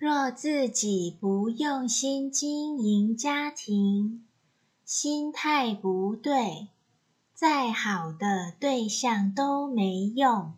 若自己不用心经营家庭心态不对再好的对象都没用。